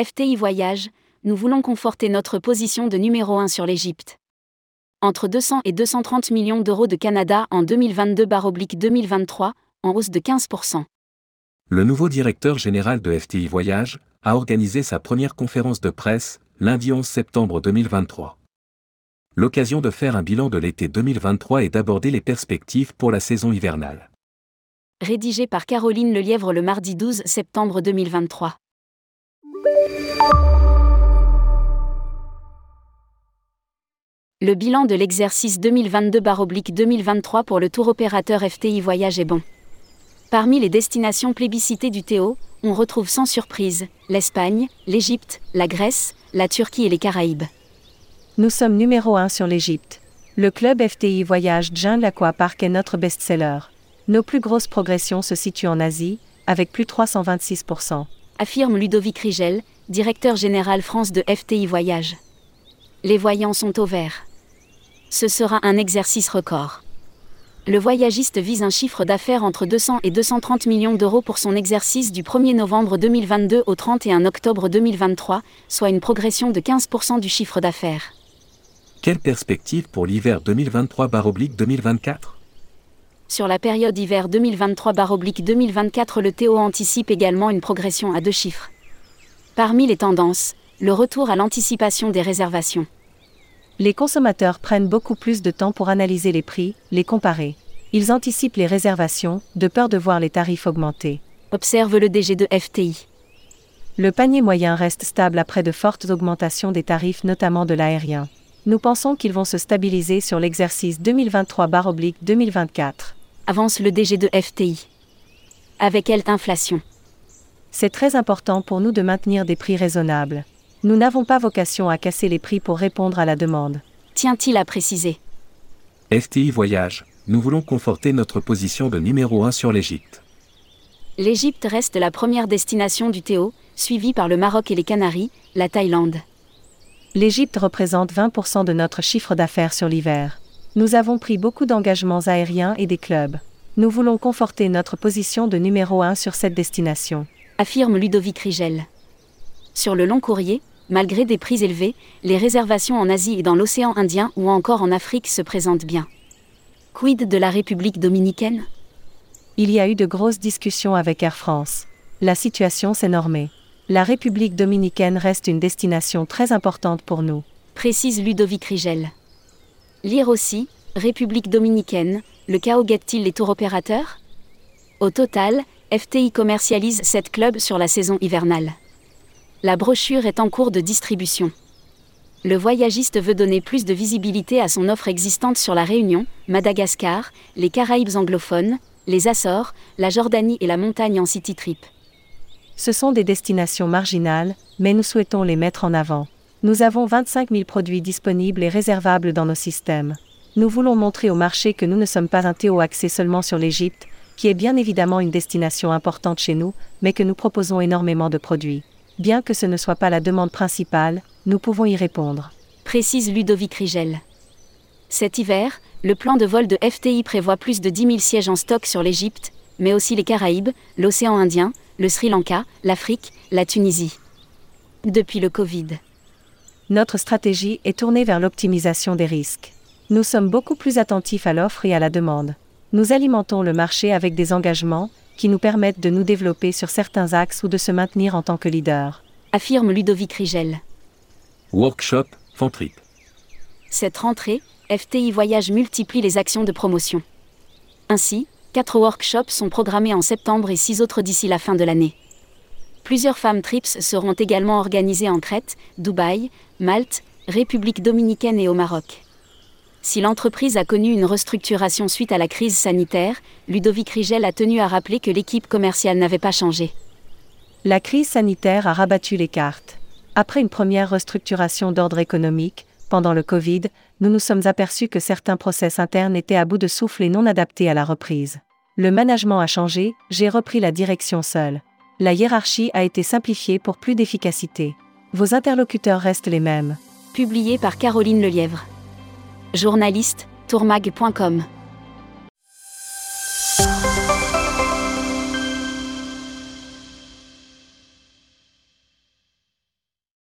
FTI Voyage, nous voulons conforter notre position de numéro 1 sur l'Égypte. Entre 200 et 230 millions d'euros de Canada en 2022-2023, en hausse de 15%. Le nouveau directeur général de FTI Voyage a organisé sa première conférence de presse, lundi 11 septembre 2023. L'occasion de faire un bilan de l'été 2023 et d'aborder les perspectives pour la saison hivernale. Rédigé par Caroline Lelièvre le mardi 12 septembre 2023. Le bilan de l'exercice 2022-2023 pour le tour opérateur FTI Voyage est bon. Parmi les destinations plébiscitées du Théo, on retrouve sans surprise l'Espagne, l'Égypte, la Grèce, la Turquie et les Caraïbes. Nous sommes numéro 1 sur l'Égypte. Le club FTI Voyage Jungle Aquapark est notre best-seller. Nos plus grosses progressions se situent en Asie, avec plus de 326%. Affirme Ludovic Rigel, directeur général France de FTI Voyage. Les voyants sont au vert ce sera un exercice record. Le voyagiste vise un chiffre d'affaires entre 200 et 230 millions d'euros pour son exercice du 1er novembre 2022 au 31 octobre 2023, soit une progression de 15% du chiffre d'affaires. Quelle perspective pour l'hiver 2023-2024 Sur la période hiver 2023-2024, le Théo anticipe également une progression à deux chiffres. Parmi les tendances, le retour à l'anticipation des réservations les consommateurs prennent beaucoup plus de temps pour analyser les prix, les comparer. Ils anticipent les réservations, de peur de voir les tarifs augmenter. Observe le DG de FTI. Le panier moyen reste stable après de fortes augmentations des tarifs, notamment de l'aérien. Nous pensons qu'ils vont se stabiliser sur l'exercice 2023-2024. Avance le DG de FTI. Avec quelle inflation C'est très important pour nous de maintenir des prix raisonnables. Nous n'avons pas vocation à casser les prix pour répondre à la demande. Tient-il à préciser FTI Voyage, nous voulons conforter notre position de numéro 1 sur l'Égypte. L'Égypte reste la première destination du Théo, suivie par le Maroc et les Canaries, la Thaïlande. L'Égypte représente 20% de notre chiffre d'affaires sur l'hiver. Nous avons pris beaucoup d'engagements aériens et des clubs. Nous voulons conforter notre position de numéro 1 sur cette destination. Affirme Ludovic Rigel. Sur le long courrier, malgré des prix élevés, les réservations en Asie et dans l'océan Indien ou encore en Afrique se présentent bien. Quid de la République dominicaine? Il y a eu de grosses discussions avec Air France. La situation s'est normée. La République dominicaine reste une destination très importante pour nous. Précise Ludovic Rigel. Lire aussi, République dominicaine, le chaos guette-t-il les tours opérateurs? Au total, FTI commercialise 7 clubs sur la saison hivernale. La brochure est en cours de distribution. Le voyagiste veut donner plus de visibilité à son offre existante sur la Réunion, Madagascar, les Caraïbes anglophones, les Açores, la Jordanie et la montagne en city trip. Ce sont des destinations marginales, mais nous souhaitons les mettre en avant. Nous avons 25 000 produits disponibles et réservables dans nos systèmes. Nous voulons montrer au marché que nous ne sommes pas un Théo axé seulement sur l'Égypte, qui est bien évidemment une destination importante chez nous, mais que nous proposons énormément de produits. Bien que ce ne soit pas la demande principale, nous pouvons y répondre. Précise Ludovic Rigel. Cet hiver, le plan de vol de FTI prévoit plus de 10 000 sièges en stock sur l'Égypte, mais aussi les Caraïbes, l'océan Indien, le Sri Lanka, l'Afrique, la Tunisie. Depuis le Covid. Notre stratégie est tournée vers l'optimisation des risques. Nous sommes beaucoup plus attentifs à l'offre et à la demande. Nous alimentons le marché avec des engagements, qui nous permettent de nous développer sur certains axes ou de se maintenir en tant que leader. Affirme Ludovic Rigel. Workshop, Fantrip. Cette rentrée, FTI Voyage multiplie les actions de promotion. Ainsi, quatre workshops sont programmés en septembre et six autres d'ici la fin de l'année. Plusieurs femmes trips seront également organisées en Crète, Dubaï, Malte, République dominicaine et au Maroc. Si l'entreprise a connu une restructuration suite à la crise sanitaire, Ludovic Rigel a tenu à rappeler que l'équipe commerciale n'avait pas changé. La crise sanitaire a rabattu les cartes. Après une première restructuration d'ordre économique, pendant le Covid, nous nous sommes aperçus que certains process internes étaient à bout de souffle et non adaptés à la reprise. Le management a changé, j'ai repris la direction seule. La hiérarchie a été simplifiée pour plus d'efficacité. Vos interlocuteurs restent les mêmes. Publié par Caroline Lelièvre. Journaliste, tourmag.com